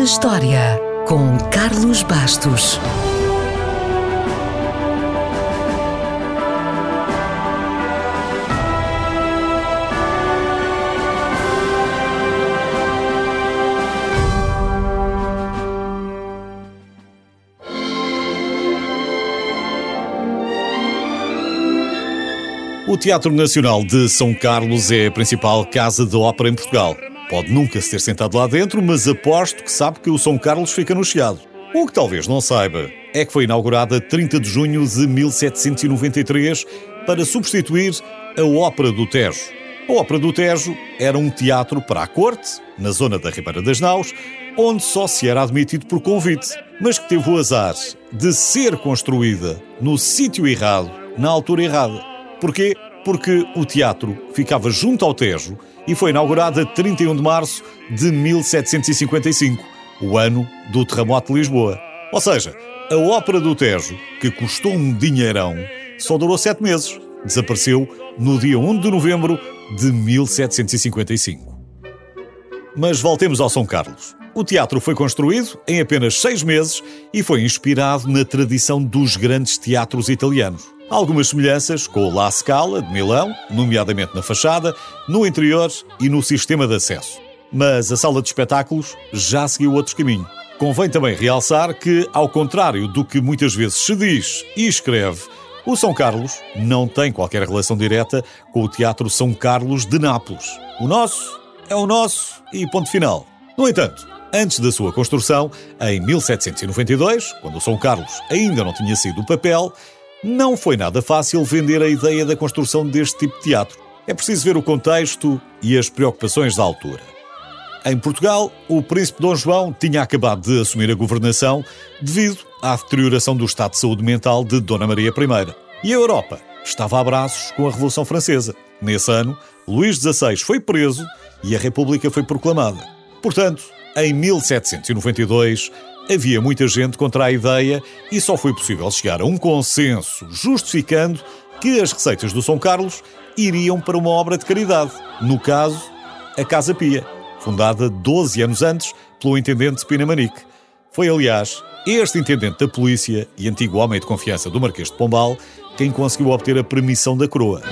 na História, com Carlos Bastos. O Teatro Nacional de São Carlos é a principal casa de ópera em Portugal. Pode nunca se ter sentado lá dentro, mas aposto que sabe que o São Carlos fica no Chiado. O que talvez não saiba é que foi inaugurada 30 de junho de 1793 para substituir a Ópera do Tejo. A Ópera do Tejo era um teatro para a corte, na zona da Ribeira das Naus, onde só se era admitido por convite, mas que teve o azar de ser construída no sítio errado, na altura errada. Porquê? Porque o teatro ficava junto ao Tejo e foi inaugurado a 31 de março de 1755, o ano do terremoto de Lisboa. Ou seja, a Ópera do Tejo, que custou um dinheirão, só durou sete meses. Desapareceu no dia 1 de novembro de 1755. Mas voltemos ao São Carlos. O teatro foi construído em apenas seis meses e foi inspirado na tradição dos grandes teatros italianos. Algumas semelhanças com o La Scala de Milão, nomeadamente na fachada, no interior e no sistema de acesso. Mas a sala de espetáculos já seguiu outro caminho. Convém também realçar que, ao contrário do que muitas vezes se diz e escreve, o São Carlos não tem qualquer relação direta com o Teatro São Carlos de Nápoles. O nosso é o nosso e ponto final. No entanto, antes da sua construção, em 1792, quando o São Carlos ainda não tinha sido papel, não foi nada fácil vender a ideia da construção deste tipo de teatro. É preciso ver o contexto e as preocupações da altura. Em Portugal, o príncipe Dom João tinha acabado de assumir a governação devido à deterioração do estado de saúde mental de Dona Maria I. E a Europa estava a braços com a Revolução Francesa. Nesse ano, Luís XVI foi preso e a República foi proclamada. Portanto, em 1792, havia muita gente contra a ideia e só foi possível chegar a um consenso justificando que as receitas do São Carlos iriam para uma obra de caridade, no caso, a Casa Pia, fundada 12 anos antes pelo intendente Pinamanique. Foi, aliás, este intendente da polícia e antigo homem de confiança do Marquês de Pombal quem conseguiu obter a permissão da coroa.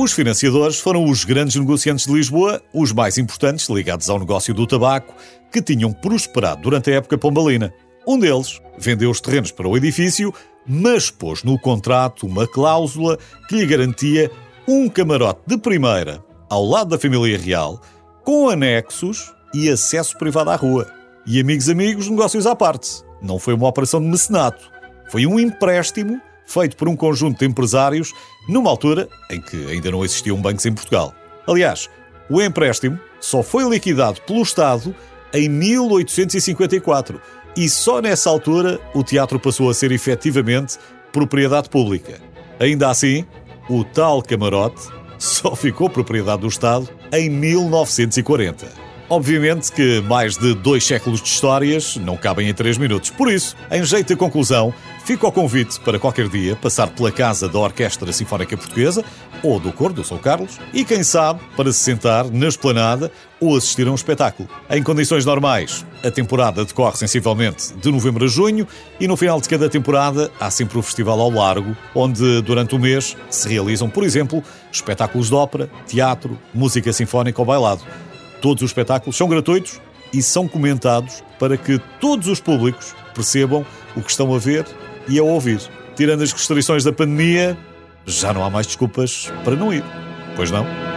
Os financiadores foram os grandes negociantes de Lisboa, os mais importantes ligados ao negócio do tabaco, que tinham prosperado durante a época pombalina. Um deles vendeu os terrenos para o edifício, mas pôs no contrato uma cláusula que lhe garantia um camarote de primeira ao lado da família real, com anexos e acesso privado à rua. E amigos amigos, negócios à parte. Não foi uma operação de mecenato. Foi um empréstimo feito por um conjunto de empresários numa altura em que ainda não existiam bancos em Portugal. Aliás, o empréstimo só foi liquidado pelo Estado em 1854 e só nessa altura o teatro passou a ser efetivamente propriedade pública. Ainda assim, o tal camarote só ficou propriedade do Estado em 1940. Obviamente que mais de dois séculos de histórias não cabem em três minutos. Por isso, em jeito de conclusão, fico ao convite para qualquer dia passar pela casa da Orquestra Sinfónica Portuguesa ou do Coro do São Carlos e, quem sabe, para se sentar na esplanada ou assistir a um espetáculo. Em condições normais, a temporada decorre sensivelmente de novembro a junho e no final de cada temporada há sempre o Festival ao Largo, onde durante o mês se realizam, por exemplo, espetáculos de ópera, teatro, música sinfónica ou bailado. Todos os espetáculos são gratuitos e são comentados para que todos os públicos percebam o que estão a ver e a ouvir. Tirando as restrições da pandemia, já não há mais desculpas para não ir. Pois não?